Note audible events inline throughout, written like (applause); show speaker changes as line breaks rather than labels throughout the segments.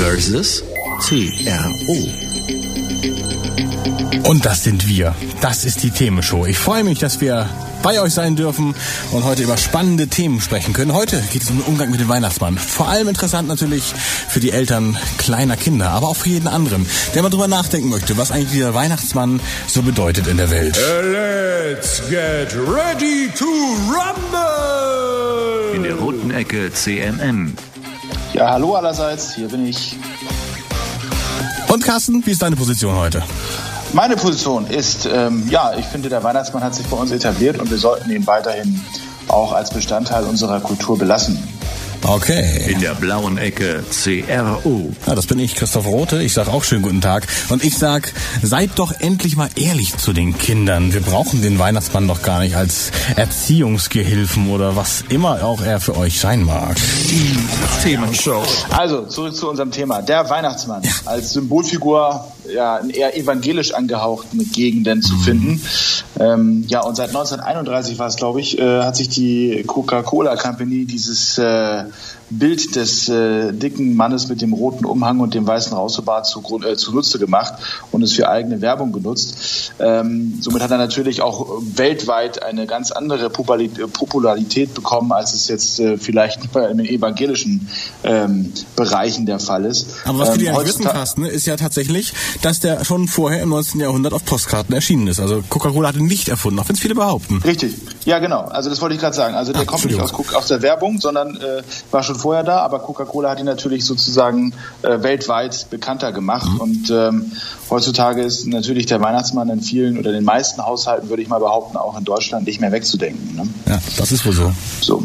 versus CRO.
Und das sind wir. Das ist die Themenshow. Ich freue mich, dass wir bei euch sein dürfen und heute über spannende Themen sprechen können. Heute geht es um den Umgang mit dem Weihnachtsmann. Vor allem interessant natürlich für die Eltern kleiner Kinder, aber auch für jeden anderen, der mal drüber nachdenken möchte, was eigentlich dieser Weihnachtsmann so bedeutet in der Welt.
Let's get ready to rumble.
In der roten Ecke CMM.
Ja, hallo allerseits, hier bin ich.
Und Carsten, wie ist deine Position heute?
Meine Position ist, ähm, ja, ich finde, der Weihnachtsmann hat sich bei uns etabliert und wir sollten ihn weiterhin auch als Bestandteil unserer Kultur belassen.
Okay.
In der blauen Ecke CRO.
Ja, das bin ich, Christoph Rote. Ich sag auch schönen guten Tag. Und ich sag, seid doch endlich mal ehrlich zu den Kindern. Wir brauchen den Weihnachtsmann doch gar nicht als Erziehungsgehilfen oder was immer auch er für euch sein mag.
Die Themenshow.
Also, zurück zu unserem Thema. Der Weihnachtsmann als Symbolfigur ja, in eher evangelisch angehauchten Gegenden zu finden. Ähm, ja, und seit 1931 war es, glaube ich, äh, hat sich die Coca-Cola Company dieses äh, Bild des äh, dicken Mannes mit dem roten Umhang und dem weißen Rausebart zu, äh, zunutze gemacht und es für eigene Werbung genutzt. Ähm, somit hat er natürlich auch weltweit eine ganz andere Popularität bekommen, als es jetzt äh, vielleicht in den evangelischen ähm, Bereichen der Fall ist.
Aber was wir
ähm,
ja wissen, Carsten, ist ja tatsächlich, dass der schon vorher im 19. Jahrhundert auf Postkarten erschienen ist. Also Coca-Cola hat ihn nicht erfunden, auch wenn es viele behaupten.
Richtig, ja genau. Also das wollte ich gerade sagen. Also der
Ach,
kommt nicht aus, aus der Werbung, sondern äh, war schon vorher da, aber Coca-Cola hat ihn natürlich sozusagen äh, weltweit bekannter gemacht.
Mhm.
Und ähm, heutzutage ist natürlich der Weihnachtsmann in vielen oder den meisten Haushalten, würde ich mal behaupten, auch in Deutschland nicht mehr wegzudenken. Ne?
Ja, das ist wohl so.
So.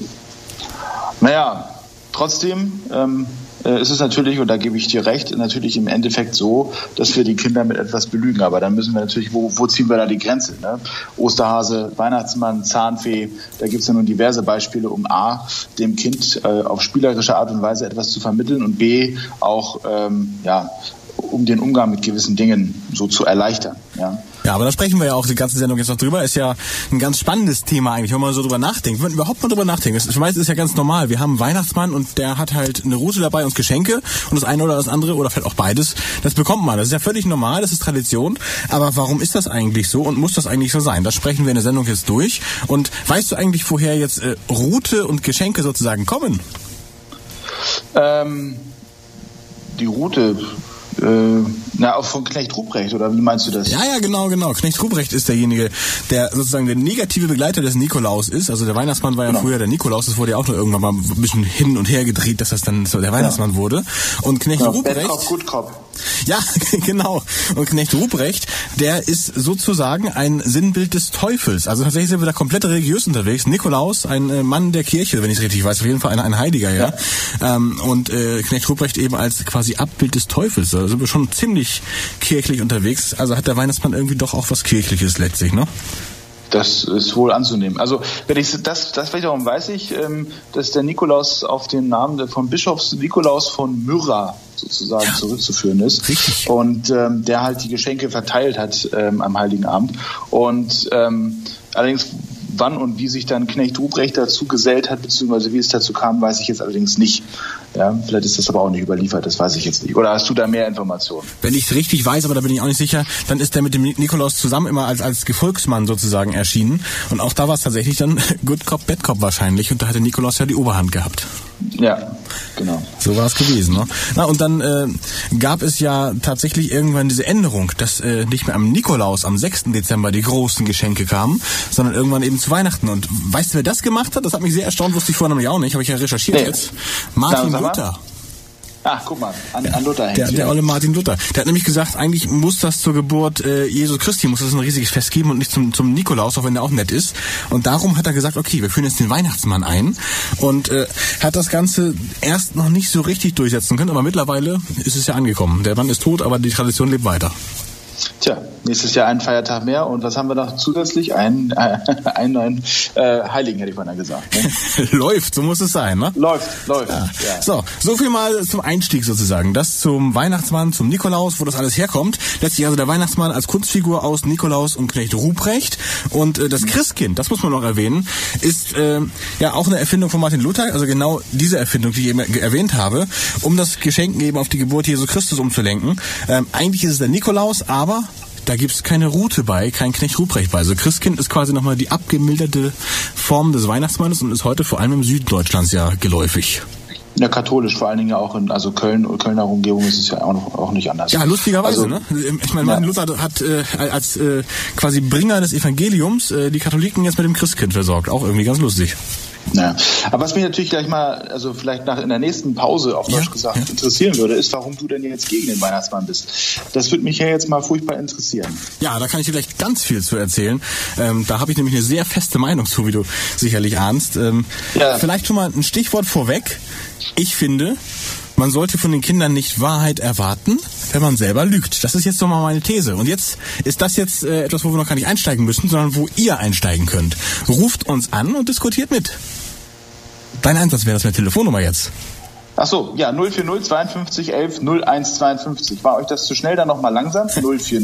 Naja, trotzdem ähm, äh, ist es natürlich, und da gebe ich dir recht, natürlich im Endeffekt so, dass wir die Kinder mit etwas belügen. Aber dann müssen wir natürlich, wo, wo ziehen wir da die Grenze? Ne? Osterhase, Weihnachtsmann, Zahnfee, da gibt es ja nun diverse Beispiele, um A, dem Kind äh, auf spielerische Art und Weise etwas zu vermitteln und B, auch ähm, ja, um den Umgang mit gewissen Dingen so zu erleichtern. Ja.
Ja, aber da sprechen wir ja auch die ganze Sendung jetzt noch drüber. Ist ja ein ganz spannendes Thema eigentlich, wenn man so drüber nachdenkt. Wenn man überhaupt mal drüber nachdenkt. Ich weiß, das ist ja ganz normal. Wir haben einen Weihnachtsmann und der hat halt eine Route dabei und Geschenke und das eine oder das andere oder vielleicht auch beides. Das bekommt man. Das ist ja völlig normal, das ist Tradition. Aber warum ist das eigentlich so und muss das eigentlich so sein? Das sprechen wir in der Sendung jetzt durch. Und weißt du eigentlich, woher jetzt äh, Route und Geschenke sozusagen kommen?
Ähm, die Route, äh, na, auch von Knecht Ruprecht, oder wie meinst du das?
Ja, ja, genau, genau. Knecht Ruprecht ist derjenige, der sozusagen der negative Begleiter des Nikolaus ist. Also der Weihnachtsmann war ja
Genau.
früher der Nikolaus. Das wurde ja auch nur irgendwann mal ein bisschen hin und her gedreht, dass das dann so der Weihnachtsmann wurde. Und Knecht
Ja,
Ruprecht...
Bad Cop, Good Cop.
Ja, (laughs) genau. Und Knecht Ruprecht, der ist sozusagen ein Sinnbild des Teufels. Also tatsächlich sind wir da komplett religiös unterwegs. Nikolaus, ein äh, Mann der Kirche, wenn ich es richtig weiß, auf jeden Fall ein, ein Heiliger, ja. Ähm, und äh, Knecht Ruprecht eben als quasi Abbild des Teufels. Da sind wir schon ziemlich kirchlich unterwegs. Also hat der Weihnachtsmann irgendwie doch auch was Kirchliches letztlich, ne?
Das ist wohl anzunehmen. Also wenn ich das, das wiederum weiß ich, ähm, dass der Nikolaus auf den Namen von Bischofs Nikolaus von Myra sozusagen zurückzuführen ist.
Richtig.
Und ähm, der halt die Geschenke verteilt hat ähm, am Heiligen Abend. Und ähm, allerdings wann und wie sich dann Knecht Ruprecht dazu gesellt hat, beziehungsweise wie es dazu kam, weiß ich jetzt allerdings nicht. Ja, vielleicht ist das aber auch nicht überliefert, das weiß ich jetzt nicht. Oder hast du da mehr Informationen?
Wenn ich es richtig weiß, aber da bin ich auch nicht sicher, dann ist der mit dem Nikolaus zusammen immer als, als Gefolgsmann sozusagen erschienen. Und auch da war es tatsächlich dann (laughs) Good Cop, Bad Cop wahrscheinlich. Und da hat der Nikolaus ja die Oberhand gehabt.
Ja, genau.
So war es gewesen. Ne? Na, und dann äh, gab es ja tatsächlich irgendwann diese Änderung, dass äh, nicht mehr am Nikolaus am 6. Dezember die großen Geschenke kamen, sondern irgendwann eben zu Weihnachten. Und weißt du, wer das gemacht hat? Das hat mich sehr erstaunt, wusste ich vorher nämlich auch nicht, habe ich ja recherchiert
Nee.
jetzt. Martin. Luther.
Ach, guck mal, an, an Luther hängt
Der, der olle Martin Luther. Der hat nämlich gesagt, eigentlich muss das zur Geburt äh, Jesu Christi, muss es ein riesiges Fest geben und nicht zum, zum Nikolaus, auch wenn der auch nett ist. Und darum hat er gesagt, okay, wir führen jetzt den Weihnachtsmann ein und äh, hat das Ganze erst noch nicht so richtig durchsetzen können, aber mittlerweile ist es ja angekommen. Der Mann ist tot, aber die Tradition lebt weiter.
Tja, nächstes Jahr ein Feiertag mehr und was haben wir noch zusätzlich? Einen, äh, (laughs) einen neuen äh, Heiligen, hätte ich mal gesagt. Ne? (laughs)
läuft, so muss es sein, ne?
Läuft, läuft.
Ja. Ja. So, so viel mal zum Einstieg sozusagen. Das zum Weihnachtsmann, zum Nikolaus, wo das alles herkommt. Letztlich also der Weihnachtsmann als Kunstfigur aus Nikolaus und Knecht Ruprecht. Und äh, das Christkind, das muss man noch erwähnen, ist äh, ja auch eine Erfindung von Martin Luther, also genau diese Erfindung, die ich eben erwähnt habe, um das Geschenk eben auf die Geburt Jesu Christus umzulenken. Ähm, eigentlich ist es der Nikolaus, aber da gibt's keine Route bei, kein Knecht Ruprecht bei. Also Christkind ist quasi nochmal die abgemilderte Form des Weihnachtsmannes und ist heute vor allem im Süden Deutschlands ja geläufig.
Ja, katholisch, vor allen Dingen ja auch in also Köln, Kölner Umgebung ist es ja auch, noch, auch nicht anders.
Ja, lustigerweise,
also,
ne? Ich meine, Martin
Ja.
Luther hat äh, als äh, quasi Bringer des Evangeliums äh, die Katholiken jetzt mit dem Christkind versorgt. Auch irgendwie ganz lustig.
Ja. Aber was mich natürlich gleich mal, also vielleicht nach in der nächsten Pause auf Deutsch
Ja,
gesagt
ja.
interessieren würde, ist, warum du denn jetzt gegen den Weihnachtsmann bist. Das würde mich ja jetzt mal furchtbar interessieren.
Ja, da kann ich dir gleich ganz viel zu erzählen. Ähm, da habe ich nämlich eine sehr feste Meinung zu, wie du sicherlich ahnst. Ähm,
Ja.
Vielleicht schon mal ein Stichwort vorweg. Ich finde, man sollte von den Kindern nicht Wahrheit erwarten, wenn man selber lügt. Das ist jetzt nochmal meine These. Und jetzt ist das jetzt äh, etwas, wo wir noch gar nicht einsteigen müssen, sondern wo ihr einsteigen könnt. Ruft uns an und diskutiert mit. Dein Einsatz wäre das mit Telefonnummer jetzt.
Ach so, ja, 040 52 11 01 52. War euch das zu schnell, dann nochmal langsam? 040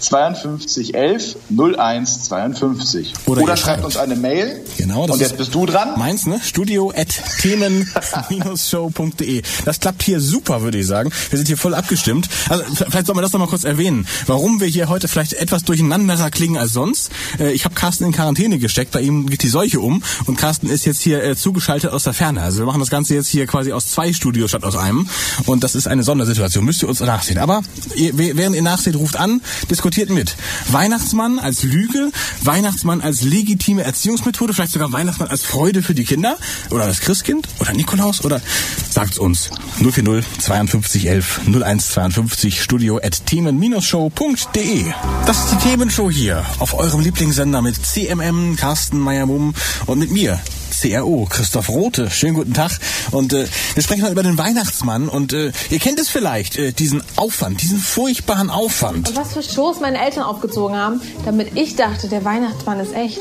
52 11 01 52.
Oder
Oder, schreibt
schreibt.
uns eine Mail.
Genau, das
Und jetzt
ist-
bist du dran.
Meins, ne? Studio at themen-show.de. (laughs) Das klappt hier super, würde ich sagen. Wir sind hier voll abgestimmt. Also vielleicht soll man das noch mal kurz erwähnen, warum wir hier heute vielleicht etwas durcheinanderer klingen als sonst. Äh, ich habe Carsten in Quarantäne gesteckt, bei ihm geht die Seuche um und Carsten ist jetzt hier äh, zugeschaltet aus der Ferne. Also wir machen das Ganze jetzt hier quasi aus zwei Studios statt aus einem und das ist eine Sondersituation. Müsst ihr uns nachsehen. Aber ihr, während ihr nachseht, ruft an, diskutiert mit. Weihnachtsmann als Lüge, Weihnachtsmann als legitime Erziehungsmethode, vielleicht sogar Weihnachtsmann als Freude für die Kinder oder das Christkind oder Nikolaus oder sagt's uns 040 52 11 01 52 studio at themen-show.de. Das ist die Themenshow hier auf eurem Lieblingssender mit CMM, Carsten Meyer-Mumm und mit mir. CRO, Christoph Rote. Schönen guten Tag. Und äh, wir sprechen heute über den Weihnachtsmann. Und äh, ihr kennt es vielleicht, äh, diesen Aufwand, diesen furchtbaren Aufwand.
Und was für Shows meine Eltern aufgezogen haben, damit ich dachte, der Weihnachtsmann ist echt.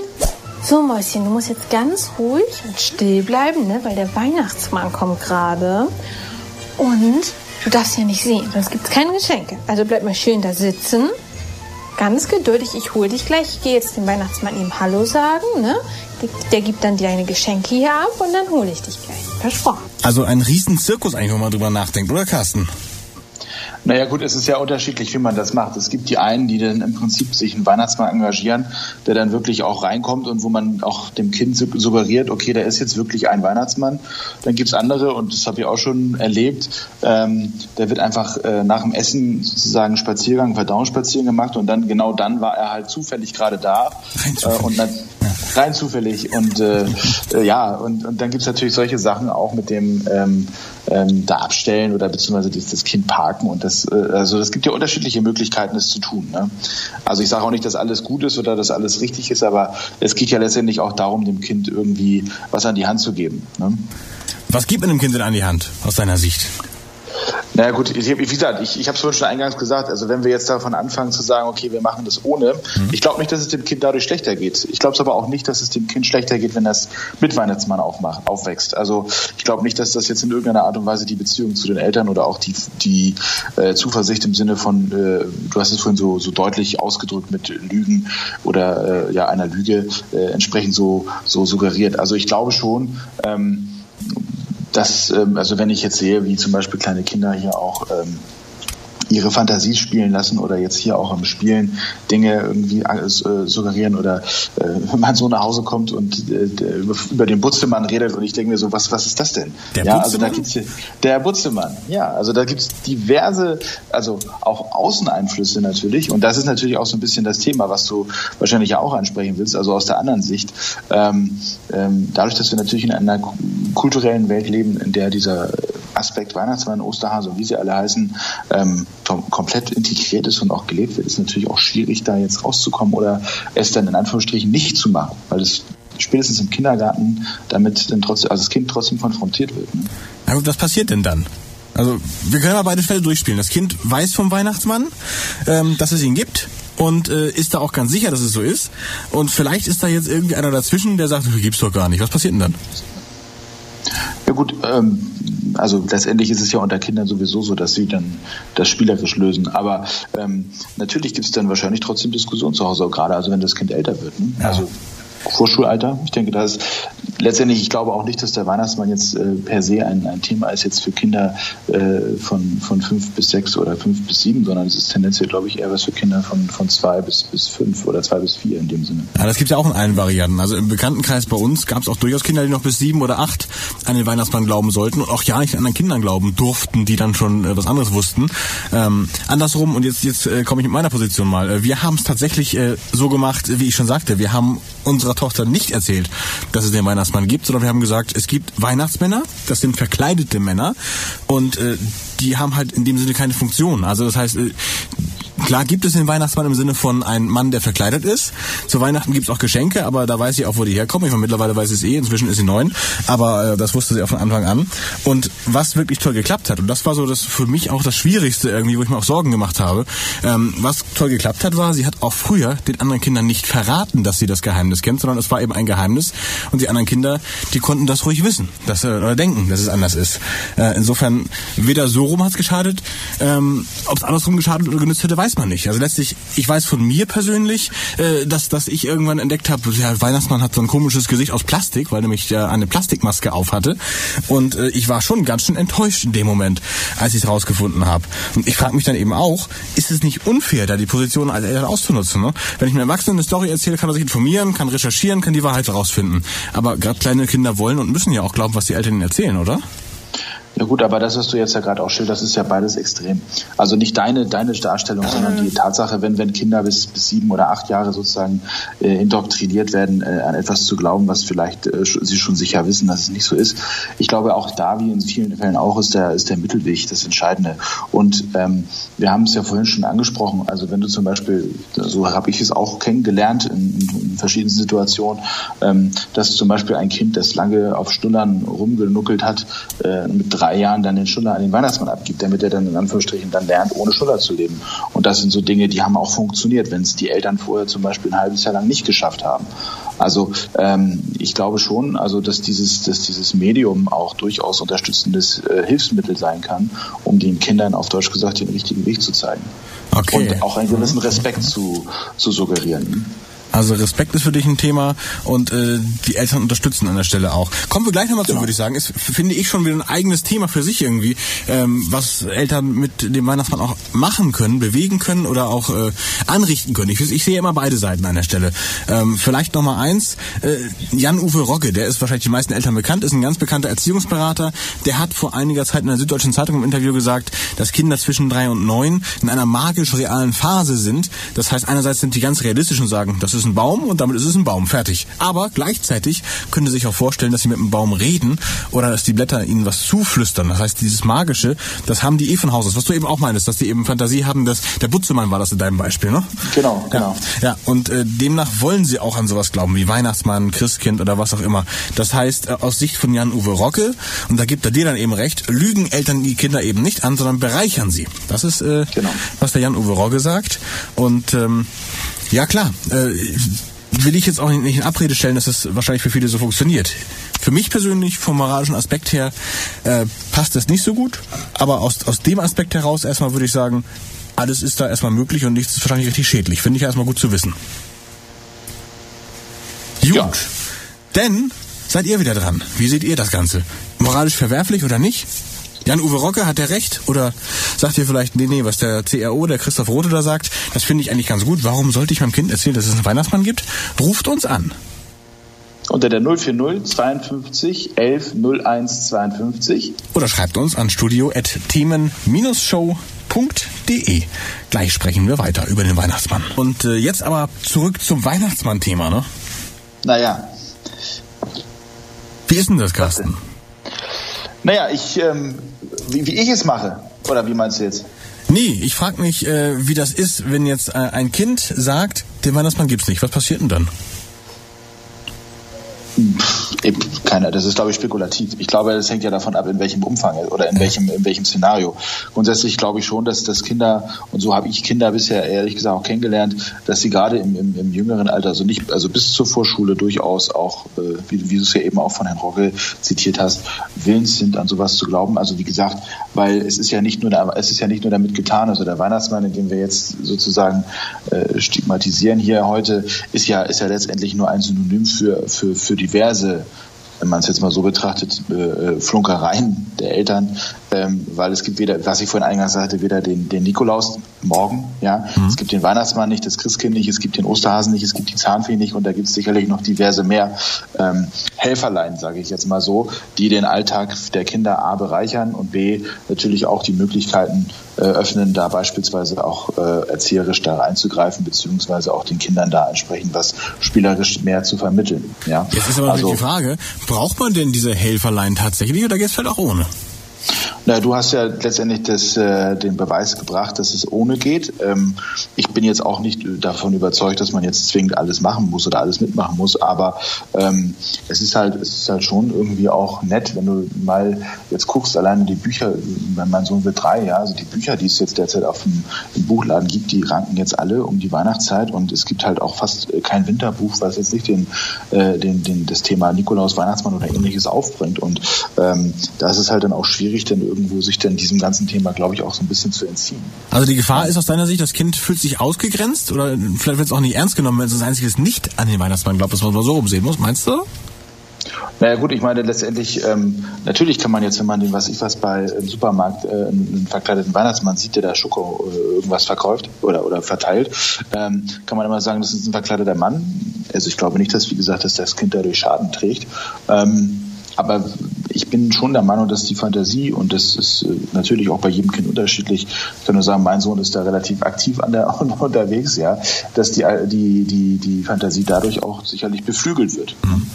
So, Mäuschen, du musst jetzt ganz ruhig und still bleiben, ne? weil der Weihnachtsmann kommt gerade. Und du darfst ja nicht sehen, sonst gibt es keine Geschenke. Also bleib mal schön da sitzen. Ganz geduldig, ich hol dich gleich. Ich gehe jetzt dem Weihnachtsmann ihm Hallo sagen, ne? Der, gibt dann deine Geschenke hier ab und dann hole ich dich gleich. Versprochen.
Also ein riesen Zirkus eigentlich, wenn man drüber nachdenkt, oder Carsten?
Naja gut, es ist ja unterschiedlich, wie man das macht. Es gibt die einen, die dann im Prinzip sich einen Weihnachtsmann engagieren, der dann wirklich auch reinkommt und wo man auch dem Kind sug- suggeriert, okay, da ist jetzt wirklich ein Weihnachtsmann. Dann gibt's andere, und das habe ich auch schon erlebt, ähm, der wird einfach äh, nach dem Essen sozusagen Spaziergang, Verdauungsspaziergang gemacht und dann genau dann war er halt zufällig gerade da. Äh, und dann, rein zufällig. Und äh, äh, ja, und, und dann gibt's natürlich solche Sachen auch mit dem ähm, ähm, da abstellen oder beziehungsweise das, das Kind parken und das, äh, also es gibt ja unterschiedliche Möglichkeiten, es zu tun. Ne? Also ich sage auch nicht, dass alles gut ist oder dass alles richtig ist, aber es geht ja letztendlich auch darum, dem Kind irgendwie was an die Hand zu geben. Ne?
Was gibt man dem Kind denn an die Hand, aus deiner Sicht?
Naja gut, ich, wie gesagt, ich, ich habe es vorhin schon eingangs gesagt, also wenn wir jetzt davon anfangen zu sagen, okay, wir machen das ohne, ich glaube nicht, dass es dem Kind dadurch schlechter geht. Ich glaube es aber auch nicht, dass es dem Kind schlechter geht, wenn das mit Weihnachtsmann aufmacht, aufwächst. Also ich glaube nicht, dass das jetzt in irgendeiner Art und Weise die Beziehung zu den Eltern oder auch die, die äh, Zuversicht im Sinne von, äh, du hast es vorhin so, so deutlich ausgedrückt mit Lügen oder äh, ja einer Lüge äh, entsprechend so, so suggeriert. Also ich glaube schon, ähm, dass, ähm, also wenn ich jetzt sehe, wie zum Beispiel kleine Kinder hier auch ähm, ihre Fantasie spielen lassen oder jetzt hier auch am Spielen Dinge irgendwie äh, suggerieren oder äh, wenn mein Sohn nach Hause kommt und äh, über, den Butzemann redet und ich denke mir so, was, was ist das denn?
Der
ja, also da gibt's hier, der Butzemann, ja, also da gibt's diverse, also auch Außeneinflüsse natürlich und das ist natürlich auch so ein bisschen das Thema, was du wahrscheinlich ja auch ansprechen willst, also aus der anderen Sicht. Ähm, ähm, dadurch, dass wir natürlich in einer ku- kulturellen Welt leben, in der dieser Aspekt Weihnachtsmann, Osterhase wie sie alle heißen, ähm, komplett integriert ist und auch gelebt wird, ist natürlich auch schwierig, da jetzt rauszukommen oder es dann in Anführungsstrichen nicht zu machen, weil es spätestens im Kindergarten damit dann trotzdem, also das Kind trotzdem konfrontiert wird. Ne?
Na gut, was passiert denn dann? Also wir können mal beide Fälle durchspielen. Das Kind weiß vom Weihnachtsmann, ähm, dass es ihn gibt und äh, ist da auch ganz sicher, dass es so ist. Und vielleicht ist da jetzt irgendwie einer dazwischen, der sagt, gibt's doch gar nicht. Was passiert denn dann?
Gut, ähm, also letztendlich ist es ja unter Kindern sowieso so, dass sie dann das spielerisch lösen. Aber ähm, natürlich gibt es dann wahrscheinlich trotzdem Diskussionen zu Hause, gerade also wenn das Kind älter wird. Ne? Ja. Also Vorschulalter. Ich denke, das ist letztendlich, ich glaube auch nicht, dass der Weihnachtsmann jetzt äh, per se ein, ein Thema ist jetzt für Kinder äh, von, von fünf bis sechs oder fünf bis sieben, sondern es ist tendenziell, glaube ich, eher was für Kinder von, von zwei bis, bis fünf oder zwei bis vier in dem Sinne.
Ja, das gibt es ja auch in allen Varianten. Also im Bekanntenkreis bei uns gab es auch durchaus Kinder, die noch bis sieben oder acht an den Weihnachtsmann glauben sollten und auch ja nicht an anderen Kindern glauben durften, die dann schon äh, was anderes wussten. Ähm, andersrum, und jetzt, jetzt äh, komme ich mit meiner Position mal. Äh, wir haben es tatsächlich äh, so gemacht, wie ich schon sagte. Wir haben unserer Tochter nicht erzählt, dass es den Weihnachtsmann gibt, sondern wir haben gesagt, es gibt Weihnachtsmänner, das sind verkleidete Männer und äh, die haben halt in dem Sinne keine Funktion. Also das heißt, äh, Klar gibt es den Weihnachtsmann im Sinne von einem Mann, der verkleidet ist. Zu Weihnachten gibt es auch Geschenke, aber da weiß ich auch, wo die herkommen. Ich meine, mittlerweile weiß ich es eh, inzwischen ist sie neun, aber äh, das wusste sie auch von Anfang an. Und was wirklich toll geklappt hat, und das war so das für mich auch das Schwierigste irgendwie, wo ich mir auch Sorgen gemacht habe, ähm, was toll geklappt hat, war, sie hat auch früher den anderen Kindern nicht verraten, dass sie das Geheimnis kennt, sondern es war eben ein Geheimnis und die anderen Kinder, die konnten das ruhig wissen, dass, äh, oder denken, dass es anders ist. Äh, insofern, weder so rum hat es geschadet, ähm, ob es andersrum geschadet oder genützt hätte, weiß man nicht. Also letztlich, ich weiß von mir persönlich, äh, dass, dass ich irgendwann entdeckt habe, ja, Weihnachtsmann hat so ein komisches Gesicht aus Plastik, weil nämlich äh, eine Plastikmaske auf hatte. Und äh, ich war schon ganz schön enttäuscht in dem Moment, als ich es rausgefunden habe. Und ich frage mich dann eben auch, ist es nicht unfair, da die Position als Eltern auszunutzen? Ne? Wenn ich mir Erwachsenen eine Story erzähle, kann er sich informieren, kann recherchieren, kann die Wahrheit herausfinden. Aber gerade kleine Kinder wollen und müssen ja auch glauben, was die Eltern ihnen erzählen, oder?
Ja gut, aber das, was du jetzt ja gerade auch schilderst, ist ja beides extrem. Also nicht deine, deine Darstellung, sondern die Tatsache, wenn, wenn Kinder bis, bis sieben oder acht Jahre sozusagen äh, indoktriniert werden, äh, an etwas zu glauben, was vielleicht äh, sie schon sicher wissen, dass es nicht so ist. Ich glaube, auch da, wie in vielen Fällen auch, ist der, ist der Mittelweg das Entscheidende. Und ähm, wir haben es ja vorhin schon angesprochen, also wenn du zum Beispiel, so habe ich es auch kennengelernt in, in verschiedenen Situationen, ähm, dass zum Beispiel ein Kind, das lange auf Stullern rumgenuckelt hat, äh, mit drei drei Jahren dann den Schuller an den Weihnachtsmann abgibt, damit er dann in Anführungsstrichen dann lernt, ohne Schuller zu leben. Und das sind so Dinge, die haben auch funktioniert, wenn es die Eltern vorher zum Beispiel ein halbes Jahr lang nicht geschafft haben. Also ähm, ich glaube schon, also dass dieses, dass dieses Medium auch durchaus unterstützendes äh, Hilfsmittel sein kann, um den Kindern auf Deutsch gesagt den richtigen Weg zu zeigen. Okay. Und auch einen gewissen Respekt zu, zu suggerieren.
Also Respekt ist für dich ein Thema und äh, die Eltern unterstützen an der Stelle auch. Kommen wir gleich nochmal zu, ja. würde ich sagen. Ist, finde ich schon wieder ein eigenes Thema für sich irgendwie, ähm, was Eltern mit dem Weihnachtsmann auch machen können, bewegen können oder auch äh, anrichten können. Ich, ich sehe immer beide Seiten an der Stelle. Ähm, vielleicht nochmal eins, äh, Jan-Uwe Rogge, der ist wahrscheinlich den meisten Eltern bekannt, ist ein ganz bekannter Erziehungsberater. Der hat vor einiger Zeit in der Süddeutschen Zeitung im Interview gesagt, dass Kinder zwischen drei und neun in einer magisch realen Phase sind. Das heißt, einerseits sind die ganz realistisch und sagen, das ist ist ein Baum und damit ist es ein Baum. Fertig. Aber gleichzeitig können Sie sich auch vorstellen, dass Sie mit einem Baum reden oder dass die Blätter Ihnen was zuflüstern. Das heißt, dieses Magische, das haben die eh von Haus aus. Was du eben auch meinst, dass die eben Fantasie haben, dass der Butzemann war das in deinem Beispiel, ne?
Genau, genau.
Ja, ja. und äh, demnach wollen Sie auch an sowas glauben, wie Weihnachtsmann, Christkind oder was auch immer. Das heißt, äh, aus Sicht von Jan-Uwe Rocke, und da gibt er dir dann eben recht, lügen Eltern die Kinder eben nicht an, sondern bereichern sie. Das ist, äh, genau. was der Jan-Uwe Rogge sagt. Und ähm, ja klar, äh, will ich jetzt auch nicht in Abrede stellen, dass das wahrscheinlich für viele so funktioniert. Für mich persönlich, vom moralischen Aspekt her, äh, passt das nicht so gut. Aber aus, aus dem Aspekt heraus erstmal würde ich sagen, alles ist da erstmal möglich und nichts ist wahrscheinlich richtig schädlich. Finde ich erstmal gut zu wissen. Gut. Ja. Denn seid ihr wieder dran. Wie seht ihr das Ganze? Moralisch verwerflich oder nicht? Jan-Uwe Rocke, hat der recht? Oder sagt ihr vielleicht, nee, nee, was der CRO, der Christoph Rote da sagt, das finde ich eigentlich ganz gut. Warum sollte ich meinem Kind erzählen, dass es einen Weihnachtsmann gibt? Ruft uns an.
Unter der 040 52 11 01 52.
Oder schreibt uns an studio.themen-show.de. Gleich sprechen wir weiter über den Weihnachtsmann. Und äh, jetzt aber zurück zum Weihnachtsmann-Thema, ne?
Naja.
Wie ist denn das, Carsten?
Naja, ich, ähm, wie, wie ich es mache. Oder wie meinst du jetzt?
Nee, ich frage mich, äh, wie das ist, wenn jetzt äh, ein Kind sagt, den Weihnachtsmann gibt's nicht. Was passiert denn dann?
Eben, Keiner, das ist glaube ich spekulativ. Ich glaube, das hängt ja davon ab, in welchem Umfang oder in welchem, in welchem Szenario. Grundsätzlich glaube ich schon, dass, dass Kinder, und so habe ich Kinder bisher ehrlich gesagt auch kennengelernt, dass sie gerade im, im, im jüngeren Alter, also nicht, also bis zur Vorschule durchaus auch, äh, wie, wie du es ja eben auch von Herrn Rocke zitiert hast, willens sind, an sowas zu glauben. Also wie gesagt, weil es ist ja nicht nur, es ist ja nicht nur damit getan, also der Weihnachtsmann, in dem wir jetzt sozusagen äh, stigmatisieren hier heute, ist ja, ist ja letztendlich nur ein Synonym für, für, für diverse wenn man es jetzt mal so betrachtet, äh, Flunkereien der Eltern, ähm, weil es gibt weder, was ich vorhin eingangs sagte, weder den, den Nikolaus morgen, ja, mhm. es gibt den Weihnachtsmann nicht, das Christkind nicht, es gibt den Osterhasen nicht, es gibt die Zahnfee nicht und da gibt es sicherlich noch diverse mehr ähm, Helferlein, sage ich jetzt mal so, die den Alltag der Kinder A bereichern und B natürlich auch die Möglichkeiten äh, öffnen, da beispielsweise auch äh, erzieherisch da reinzugreifen, beziehungsweise auch den Kindern da entsprechend was spielerisch mehr zu vermitteln. Ja.
Jetzt ist aber also, die Frage, braucht man denn diese Helferlein tatsächlich oder geht es vielleicht auch ohne?
Na, du hast ja letztendlich das, äh, den Beweis gebracht, dass es ohne geht. Ähm, ich bin jetzt auch nicht davon überzeugt, dass man jetzt zwingend alles machen muss oder alles mitmachen muss, aber ähm, es ist halt, es ist halt schon irgendwie auch nett, wenn du mal jetzt guckst, alleine die Bücher, mein Sohn wird drei, ja, also die Bücher, die es jetzt derzeit auf dem im Buchladen gibt, die ranken jetzt alle um die Weihnachtszeit und es gibt halt auch fast kein Winterbuch, was jetzt nicht den, äh, den, den, das Thema Nikolaus, Weihnachtsmann oder ähnliches aufbringt. Und ähm, da ist es halt dann auch schwierig, dann irgendwo sich dann diesem ganzen Thema, glaube ich, auch so ein bisschen zu entziehen.
Also die Gefahr ist aus deiner Sicht, das Kind fühlt sich ausgegrenzt oder vielleicht wird es auch nicht ernst genommen, wenn es das Einzige ist, nicht an den Weihnachtsmann glaubt, dass man so umsehen muss. Meinst du?
Naja gut, ich meine letztendlich, ähm, natürlich kann man jetzt, wenn man den, was ich was bei im Supermarkt äh, einen verkleideten Weihnachtsmann sieht, der da Schoko äh, irgendwas verkauft oder, oder verteilt, ähm, kann man immer sagen, das ist ein verkleideter Mann. Also ich glaube nicht, dass, wie gesagt, dass das Kind dadurch Schaden trägt. Ähm, aber ich bin schon der Meinung, dass die Fantasie, und das ist äh, natürlich auch bei jedem Kind unterschiedlich, ich kann nur sagen, mein Sohn ist da relativ aktiv an der, (laughs) unterwegs, ja, dass die, die, die, die Fantasie dadurch auch sicherlich beflügelt wird. Mhm.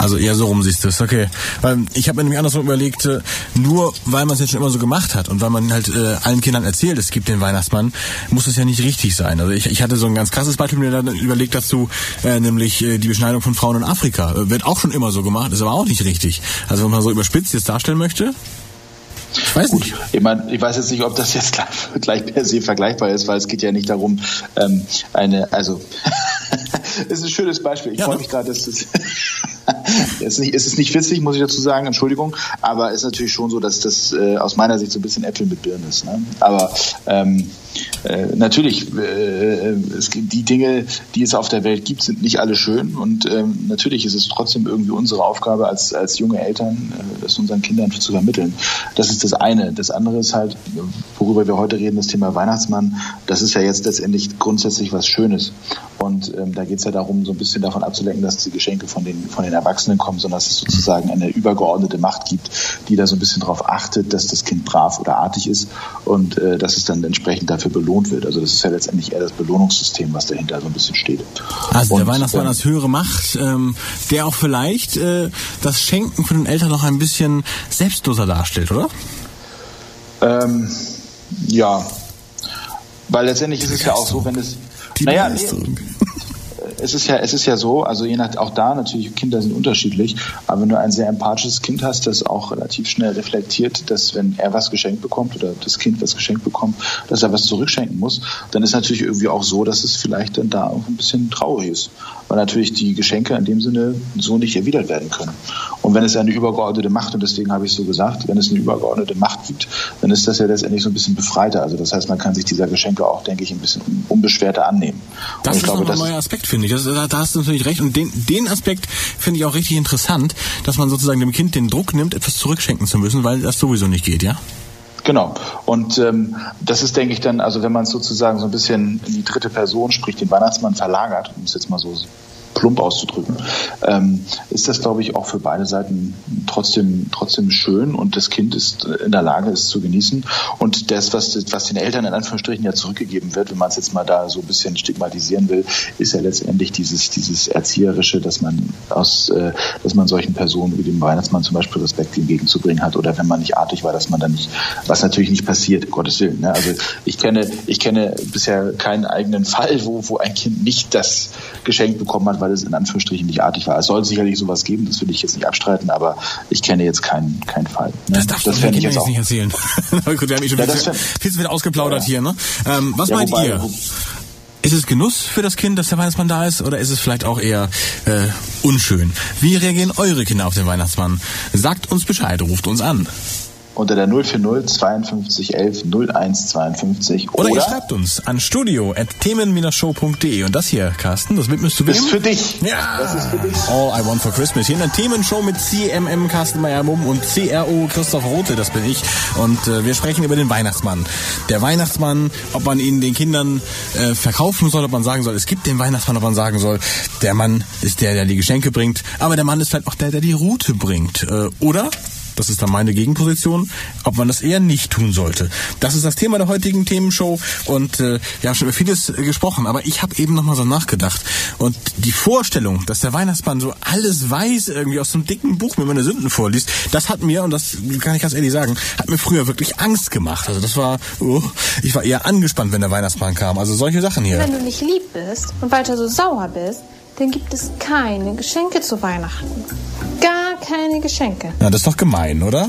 Also eher so rum siehst du es, okay. Weil ich habe mir nämlich andersrum überlegt, äh, nur weil man es jetzt schon immer so gemacht hat und weil man halt äh, allen Kindern erzählt, es gibt den Weihnachtsmann, muss es ja nicht richtig sein. Also ich, ich hatte so ein ganz krasses Beispiel mir dann überlegt dazu, äh, nämlich äh, die Beschneidung von Frauen in Afrika. Äh, wird auch schon immer so gemacht, ist aber auch nicht richtig. Also wenn man so überspitzt jetzt darstellen möchte,
ich weiß Gut, nicht. Ich, meine, ich weiß jetzt nicht, ob das jetzt gleich, (laughs) gleich per se vergleichbar ist, weil es geht ja nicht darum, ähm, eine, also ist ein schönes Beispiel. Ich ja, freue ne? mich gerade, dass das (laughs) es, ist nicht, es ist nicht witzig, muss ich dazu sagen, Entschuldigung, aber es ist natürlich schon so, dass das äh, aus meiner Sicht so ein bisschen Äpfel mit Birnen ist. Ne? Aber ähm, äh, natürlich, äh, es gibt die Dinge, die es auf der Welt gibt, sind nicht alle schön und ähm, natürlich ist es trotzdem irgendwie unsere Aufgabe als, als junge Eltern, äh, das unseren Kindern zu vermitteln. Das ist das eine. Das andere ist halt, worüber wir heute reden, das Thema Weihnachtsmann. Das ist ja jetzt letztendlich grundsätzlich was Schönes. Und ähm, da geht es ja darum, so ein bisschen davon abzulenken, dass die Geschenke von den, von den Erwachsenen kommen, sondern dass es sozusagen eine übergeordnete Macht gibt, die da so ein bisschen darauf achtet, dass das Kind brav oder artig ist und äh, dass es dann entsprechend dafür belohnt wird. Also das ist ja letztendlich eher das Belohnungssystem, was dahinter so ein bisschen steht.
Also und, der Weihnachtsmann ähm, als höhere Macht, ähm, der auch vielleicht äh, das Schenken von den Eltern noch ein bisschen selbstloser darstellt, oder?
Ähm, ja, weil letztendlich ist es ja auch so, wenn es die naja, nee, es ist ja, es ist ja so, also je nach, auch da natürlich, Kinder sind unterschiedlich, aber wenn du ein sehr empathisches Kind hast, das auch relativ schnell reflektiert, dass wenn er was geschenkt bekommt oder das Kind was geschenkt bekommt, dass er was zurückschenken muss, dann ist natürlich irgendwie auch so, dass es vielleicht dann da auch ein bisschen traurig ist, weil natürlich die Geschenke in dem Sinne so nicht erwidert werden können. Und wenn es eine übergeordnete Macht, und deswegen habe ich so gesagt, wenn es eine übergeordnete Macht gibt, dann ist das ja letztendlich so ein bisschen befreiter. Also das heißt, man kann sich dieser Geschenke auch, denke ich, ein bisschen unbeschwerter annehmen.
Das ist glaube, ein neuer Aspekt, finde ich. Das, da, da hast du natürlich recht. Und den, den Aspekt finde ich auch richtig interessant, dass man sozusagen dem Kind den Druck nimmt, etwas zurückschenken zu müssen, weil das sowieso nicht geht, ja?
Genau. Und ähm, das ist, denke ich, dann, also wenn man es sozusagen so ein bisschen in die dritte Person, sprich den Weihnachtsmann verlagert, um es jetzt mal so plump auszudrücken, ähm, ist das, glaube ich, auch für beide Seiten trotzdem, trotzdem schön und das Kind ist in der Lage, es zu genießen. Und das, was, was den Eltern in Anführungsstrichen ja zurückgegeben wird, wenn man es jetzt mal da so ein bisschen stigmatisieren will, ist ja letztendlich dieses, dieses Erzieherische, dass man aus, äh, dass man solchen Personen wie dem Weihnachtsmann zum Beispiel Respekt entgegenzubringen hat oder wenn man nicht artig war, dass man dann nicht, was natürlich nicht passiert, Gottes Willen. Ne? Also ich kenne, ich kenne bisher keinen eigenen Fall, wo, wo ein Kind nicht das Geschenk bekommen hat, weil es in Anführungsstrichen nicht artig war. Es soll sicherlich sowas geben, das will ich jetzt nicht abstreiten, aber ich kenne jetzt keinen, keinen Fall. Ne?
Das darfst
das ich
jetzt nicht erzählen. (laughs) Gut, wir haben eh schon
Ja,
viel, viel zu viel ausgeplaudert
Ja.
hier. Ne? Ähm, was
Ja,
meint
wobei-
ihr? Ist es Genuss für das Kind, dass der Weihnachtsmann da ist, oder ist es vielleicht auch eher äh, unschön? Wie reagieren eure Kinder auf den Weihnachtsmann? Sagt uns Bescheid, ruft uns an.
Unter der 040 52 11 01 52
Oder,
oder,
ihr schreibt uns an studio.themen-show.de. Und das hier, Carsten, das widmest du wem?
ist für dich.
Ja,
Das ist für dich.
All I Want for Christmas. Hier in der Themenshow mit CMM Carsten Meyer-Mumm und CRO Christoph Rote, das bin ich. Und äh, wir sprechen über den Weihnachtsmann. Der Weihnachtsmann, ob man ihn den Kindern äh, verkaufen soll, ob man sagen soll, es gibt den Weihnachtsmann, ob man sagen soll, der Mann ist der, der die Geschenke bringt, aber der Mann ist vielleicht auch der, der die Route bringt. Äh, oder? Das ist dann meine Gegenposition, ob man das eher nicht tun sollte. Das ist das Thema der heutigen Themenshow und äh, wir haben schon über vieles äh, gesprochen, aber ich habe eben nochmal so nachgedacht und die Vorstellung, dass der Weihnachtsmann so alles weiß, irgendwie aus so einem dicken Buch mir meine Sünden vorliest, das hat mir, und das kann ich ganz ehrlich sagen, hat mir früher wirklich Angst gemacht. Also das war, oh, ich war eher angespannt, wenn der Weihnachtsmann kam. Also solche Sachen hier.
Wenn du nicht lieb bist und weiter so sauer bist, dann gibt es keine Geschenke zu Weihnachten. Gar keine Geschenke.
Na, das ist doch gemein, oder?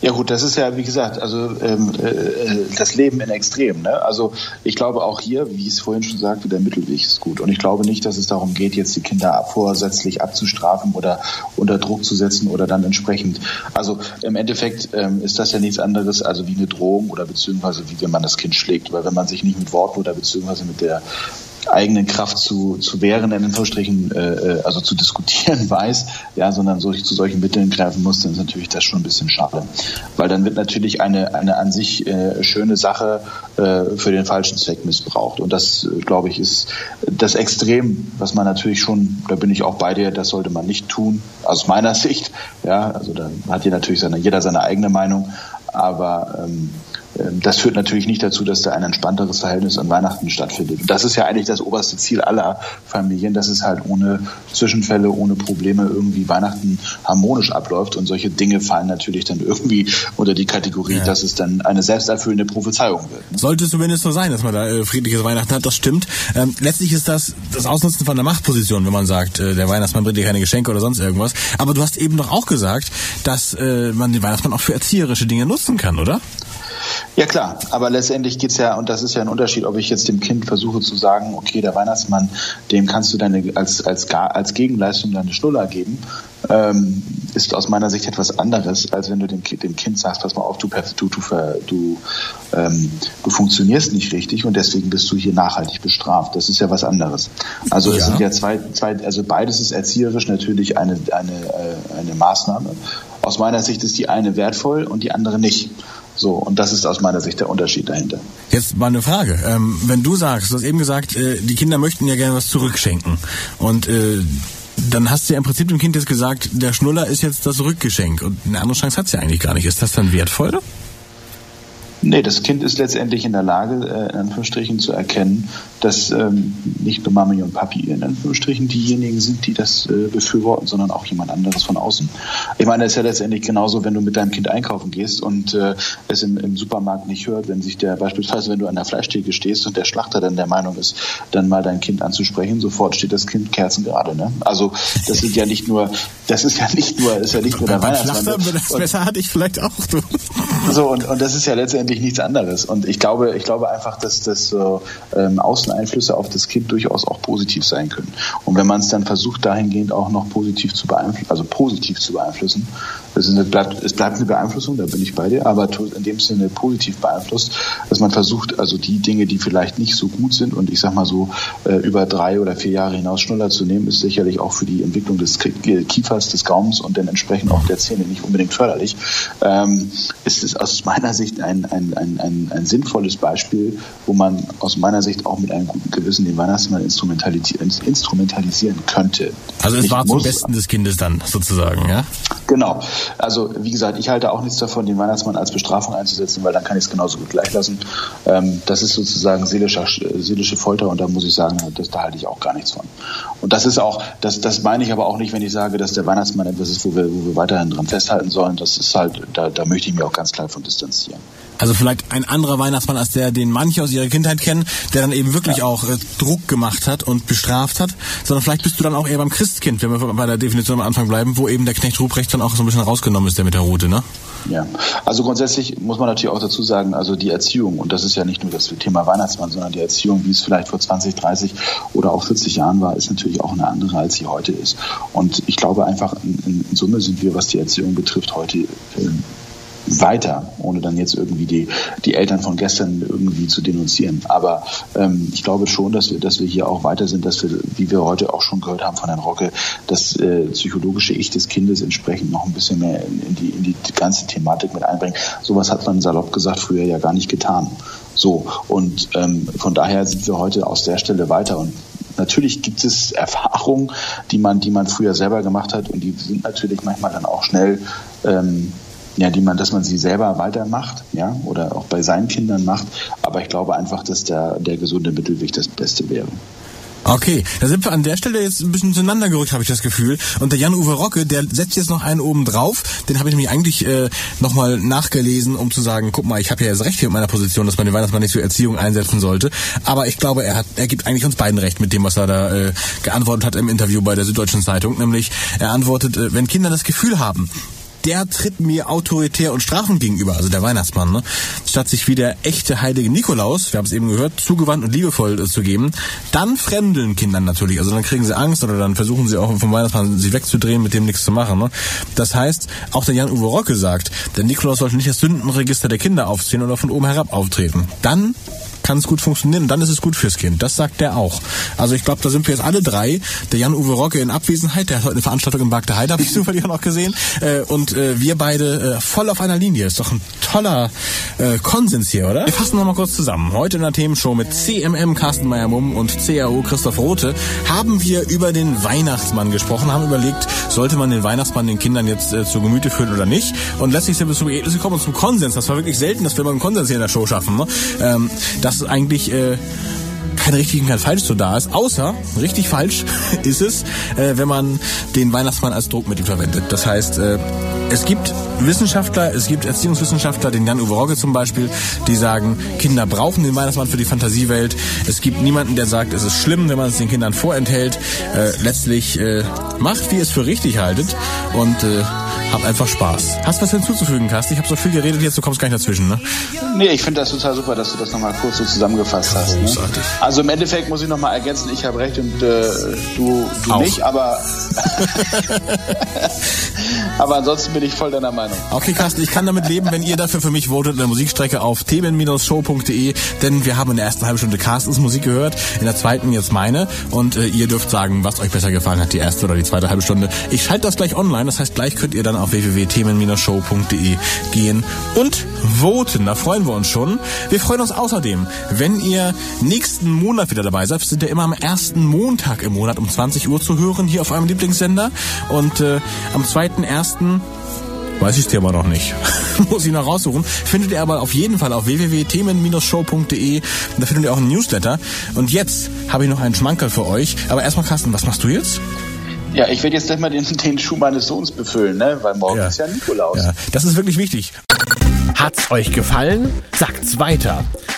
Ja gut, das ist ja, wie gesagt, also ähm, äh, das Leben in Extrem. Ne? Also ich glaube auch hier, wie ich es vorhin schon sagte, der Mittelweg ist gut. Und ich glaube nicht, dass es darum geht, jetzt die Kinder vorsätzlich abzustrafen oder unter Druck zu setzen oder dann entsprechend. Also im Endeffekt ähm, ist das ja nichts anderes, also wie eine Drohung oder beziehungsweise wie wenn man das Kind schlägt. Weil wenn man sich nicht mit Worten oder beziehungsweise mit der eigenen Kraft zu, zu wehren, in Anführungsstrichen, äh, äh, also zu diskutieren (laughs) weiß, ja, sondern solch, zu solchen Mitteln greifen muss, dann ist natürlich das schon ein bisschen schade. Weil dann wird natürlich eine, eine an sich äh, schöne Sache äh, für den falschen Zweck missbraucht. Und das, äh, glaube ich, ist das Extrem, was man natürlich schon, da bin ich auch bei dir, das sollte man nicht tun, aus meiner (laughs) Sicht. Ja, also da hat hier natürlich seine, jeder seine eigene Meinung, aber ähm, das führt natürlich nicht dazu, dass da ein entspannteres Verhältnis an Weihnachten stattfindet. Und das ist ja eigentlich das oberste Ziel aller Familien, dass es halt ohne Zwischenfälle, ohne Probleme irgendwie Weihnachten harmonisch abläuft. Und solche Dinge fallen natürlich dann irgendwie unter die Kategorie,
Ja.
dass es dann eine selbsterfüllende Prophezeiung wird. ne?
Sollte es zumindest so sein, dass man da äh, friedliches Weihnachten hat, das stimmt. Ähm, letztlich ist das das Ausnutzen von der Machtposition, wenn man sagt, äh, der Weihnachtsmann bringt dir keine Geschenke oder sonst irgendwas. Aber du hast eben doch auch gesagt, dass äh, man den Weihnachtsmann auch für erzieherische Dinge nutzen kann, oder?
Ja klar, aber letztendlich geht's ja, und das ist ja ein Unterschied, ob ich jetzt dem Kind versuche zu sagen, okay, der Weihnachtsmann, dem kannst du deine als, als, als Gegenleistung deine Schnuller geben, ähm, ist aus meiner Sicht etwas anderes, als wenn du dem, dem Kind sagst, pass mal auf, du, du, du, ähm, du funktionierst nicht richtig und deswegen bist du hier nachhaltig bestraft. Das ist ja was anderes. Also es
Ja.
sind ja zwei, zwei, also beides ist erzieherisch natürlich eine, eine, äh, eine Maßnahme. Aus meiner Sicht ist die eine wertvoll und die andere nicht. So, und das ist aus meiner Sicht der Unterschied dahinter.
Jetzt mal eine Frage. Ähm, wenn du sagst, du hast eben gesagt, äh, die Kinder möchten ja gerne was zurückschenken. Und äh, dann hast du ja im Prinzip dem Kind jetzt gesagt, der Schnuller ist jetzt das Rückgeschenk. Und eine andere Chance hat's ja eigentlich gar nicht. Ist das dann wertvoll?
Nee, das Kind ist letztendlich in der Lage, äh, in Anführungsstrichen zu erkennen, dass ähm, nicht nur Mami und Papi in Anführungsstrichen diejenigen sind, die das äh, befürworten, sondern auch jemand anderes von außen. Ich meine, es ist ja letztendlich genauso, wenn du mit deinem Kind einkaufen gehst und äh, es im, im Supermarkt nicht hört, wenn sich der beispielsweise, wenn du an der Fleischtheke stehst und der Schlachter dann der Meinung ist, dann mal dein Kind anzusprechen, sofort steht das Kind kerzengerade. Ne? Also das sind ja nicht nur, das ist ja nicht nur, ist ja nicht nur der Weihnachtsmann.
Schlachter, das hatte ich vielleicht auch. Du.
so, und, und das ist ja letztendlich nichts anderes. Und ich glaube, ich glaube einfach, dass das so, ähm, Außeneinflüsse auf das Kind durchaus auch positiv sein können. Und wenn man es dann versucht, dahingehend auch noch positiv zu beeinflussen, also positiv zu beeinflussen, Es, ist eine, bleibt, es bleibt eine Beeinflussung, da bin ich bei dir, aber in dem Sinne positiv beeinflusst, dass man versucht, also die Dinge, die vielleicht nicht so gut sind und ich sag mal so äh, über drei oder vier Jahre hinaus schnuller zu nehmen, ist sicherlich auch für die Entwicklung des Kiefers, des Gaums und dann entsprechend auch der Zähne nicht unbedingt förderlich. Ähm, ist es aus meiner Sicht ein, ein, ein, ein, ein sinnvolles Beispiel, wo man aus meiner Sicht auch mit einem guten Gewissen den Weihnachtsmann instrumentalisieren, instrumentalisieren könnte.
Also es war zum Besten des Kindes dann sozusagen, ja?
Genau. Also wie gesagt, ich halte auch nichts davon, den Weihnachtsmann als Bestrafung einzusetzen, weil dann kann ich es genauso gut gleich lassen. Ähm, das ist sozusagen seelische, seelische Folter und da muss ich sagen, das, da halte ich auch gar nichts von. Und das ist auch, das, das meine ich aber auch nicht, wenn ich sage, dass der Weihnachtsmann etwas ist, wo wir, wo wir weiterhin dran festhalten sollen. Das ist halt, da, da möchte ich mich auch ganz klar von distanzieren.
Also vielleicht ein anderer Weihnachtsmann als der, den manche aus ihrer Kindheit kennen, der dann eben wirklich ja. auch äh, Druck gemacht hat und bestraft hat, sondern vielleicht bist du dann auch eher beim Christkind, wenn wir bei der Definition am Anfang bleiben, wo eben der Knecht Ruprecht dann auch so ein bisschen rausgenommen ist, der mit der Route, ne?
Ja, also grundsätzlich muss man natürlich auch dazu sagen, also die Erziehung, und das ist ja nicht nur das Thema Weihnachtsmann, sondern die Erziehung, wie es vielleicht vor 20, 30 oder auch 40 Jahren war, ist natürlich auch eine andere, als sie heute ist. Und ich glaube einfach, in, in Summe sind wir, was die Erziehung betrifft, heute äh, weiter, ohne dann jetzt irgendwie die, die Eltern von gestern irgendwie zu denunzieren. Aber ähm, ich glaube schon, dass wir, dass wir hier auch weiter sind, dass wir, wie wir heute auch schon gehört haben von Herrn Rocke, das äh, psychologische Ich des Kindes entsprechend noch ein bisschen mehr in, in, die, in die ganze Thematik mit einbringen. Sowas hat man salopp gesagt früher ja gar nicht getan. So, und ähm, von daher sind wir heute aus der Stelle weiter und Natürlich gibt es Erfahrungen, die man, die man früher selber gemacht hat und die sind natürlich manchmal dann auch schnell ähm, ja, die man, dass man sie selber weitermacht, ja, oder auch bei seinen Kindern macht. Aber ich glaube einfach, dass der, der gesunde Mittelweg das Beste wäre.
Okay, da sind wir an der Stelle jetzt ein bisschen zueinander gerückt, habe ich das Gefühl. Und der Jan-Uwe Rocke, der setzt jetzt noch einen oben drauf. Den habe ich nämlich eigentlich äh, nochmal nachgelesen, um zu sagen, guck mal, ich habe ja jetzt recht hier mit meiner Position, dass man den Weihnachtsmann nicht für Erziehung einsetzen sollte. Aber ich glaube, er hat, er gibt eigentlich uns beiden recht mit dem, was er da äh, geantwortet hat im Interview bei der Süddeutschen Zeitung. Nämlich, er antwortet, äh, wenn Kinder das Gefühl haben, der tritt mir autoritär und strafend gegenüber, also der Weihnachtsmann, ne? statt sich wie der echte heilige Nikolaus, wir haben es eben gehört, zugewandt und liebevoll äh, zu geben, dann fremdeln Kindern natürlich, also dann kriegen sie Angst oder dann versuchen sie auch vom Weihnachtsmann sie wegzudrehen, mit dem nichts zu machen. Ne? Das heißt, auch der Jan-Uwe Rocke sagt, der Nikolaus sollte nicht das Sündenregister der Kinder aufziehen oder von oben herab auftreten. Dann kann es gut funktionieren und dann ist es gut fürs Kind. Das sagt der auch. Also ich glaube, da sind wir jetzt alle drei. Der Jan-Uwe Rocke in Abwesenheit, der hat heute eine Veranstaltung im Park der Heide, habe ich (laughs) zufällig auch noch gesehen. Äh, und äh, wir beide äh, voll auf einer Linie. Ist doch ein toller äh, Konsens hier, oder? Wir fassen nochmal kurz zusammen. Heute in der Themenshow mit CMM Carsten Meyer-Mumm und CAO Christoph Rote haben wir über den Weihnachtsmann gesprochen, haben überlegt, sollte man den Weihnachtsmann den Kindern jetzt äh, zu Gemüte führen oder nicht. Und letztlich sind wir zum Ergebnis gekommen und zum Konsens. Das war wirklich selten, dass wir mal einen Konsens hier in der Show schaffen. Ne? Ähm, dass eigentlich äh, kein richtig und kein falsch so da ist, außer richtig falsch (laughs) ist es, äh, wenn man den Weihnachtsmann als Druckmittel verwendet. Das heißt, äh, es gibt Wissenschaftler, es gibt Erziehungswissenschaftler, den Jan-Uwe Rogge zum Beispiel, die sagen, Kinder brauchen den Weihnachtsmann für die Fantasiewelt. Es gibt niemanden, der sagt, es ist schlimm, wenn man es den Kindern vorenthält. Äh, letztlich äh, macht, wie ihr es für richtig haltet und äh, habt einfach Spaß. Hast du was hinzuzufügen, Carsten? Ich habe so viel geredet, jetzt du kommst gar nicht dazwischen, ne?
Nee, ich finde das total super, dass du das nochmal kurz so zusammengefasst hast. Ne? Also im Endeffekt muss ich nochmal ergänzen, ich habe recht und äh, du, du nicht, aber (laughs) (laughs) aber ansonsten bin ich voll deiner Meinung.
Okay, Carsten, ich kann damit leben, wenn ihr dafür für mich votet in der Musikstrecke auf themen-show.de, denn wir haben in der ersten halben Stunde Carstens Musik gehört, in der zweiten jetzt meine und äh, ihr dürft sagen, was euch besser gefallen hat, die erste oder die zweite halbe Stunde. Ich schalte das gleich online, das heißt, gleich könnt ihr dann auf www.themen-show.de gehen und voten. Da freuen wir uns schon. Wir freuen uns außerdem, wenn ihr nächsten Monat wieder dabei seid. Wir sind ja immer am ersten Montag im Monat um 20 Uhr zu hören hier auf eurem Lieblingssender und äh, am 2.1. Weiß ich dir aber noch nicht. (laughs) Muss ich noch raussuchen. Findet ihr aber auf jeden Fall auf www.themen-show.de. Da findet ihr auch einen Newsletter. Und jetzt habe ich noch einen Schmankerl für euch. Aber erstmal, Carsten, was machst du jetzt?
Ja, ich werde jetzt gleich mal den, (laughs) den Schuh meines Sohns befüllen, ne? weil morgen ja. ist ja Nikolaus. Ja,
das ist wirklich wichtig.
Hat's euch gefallen? Sagt's weiter.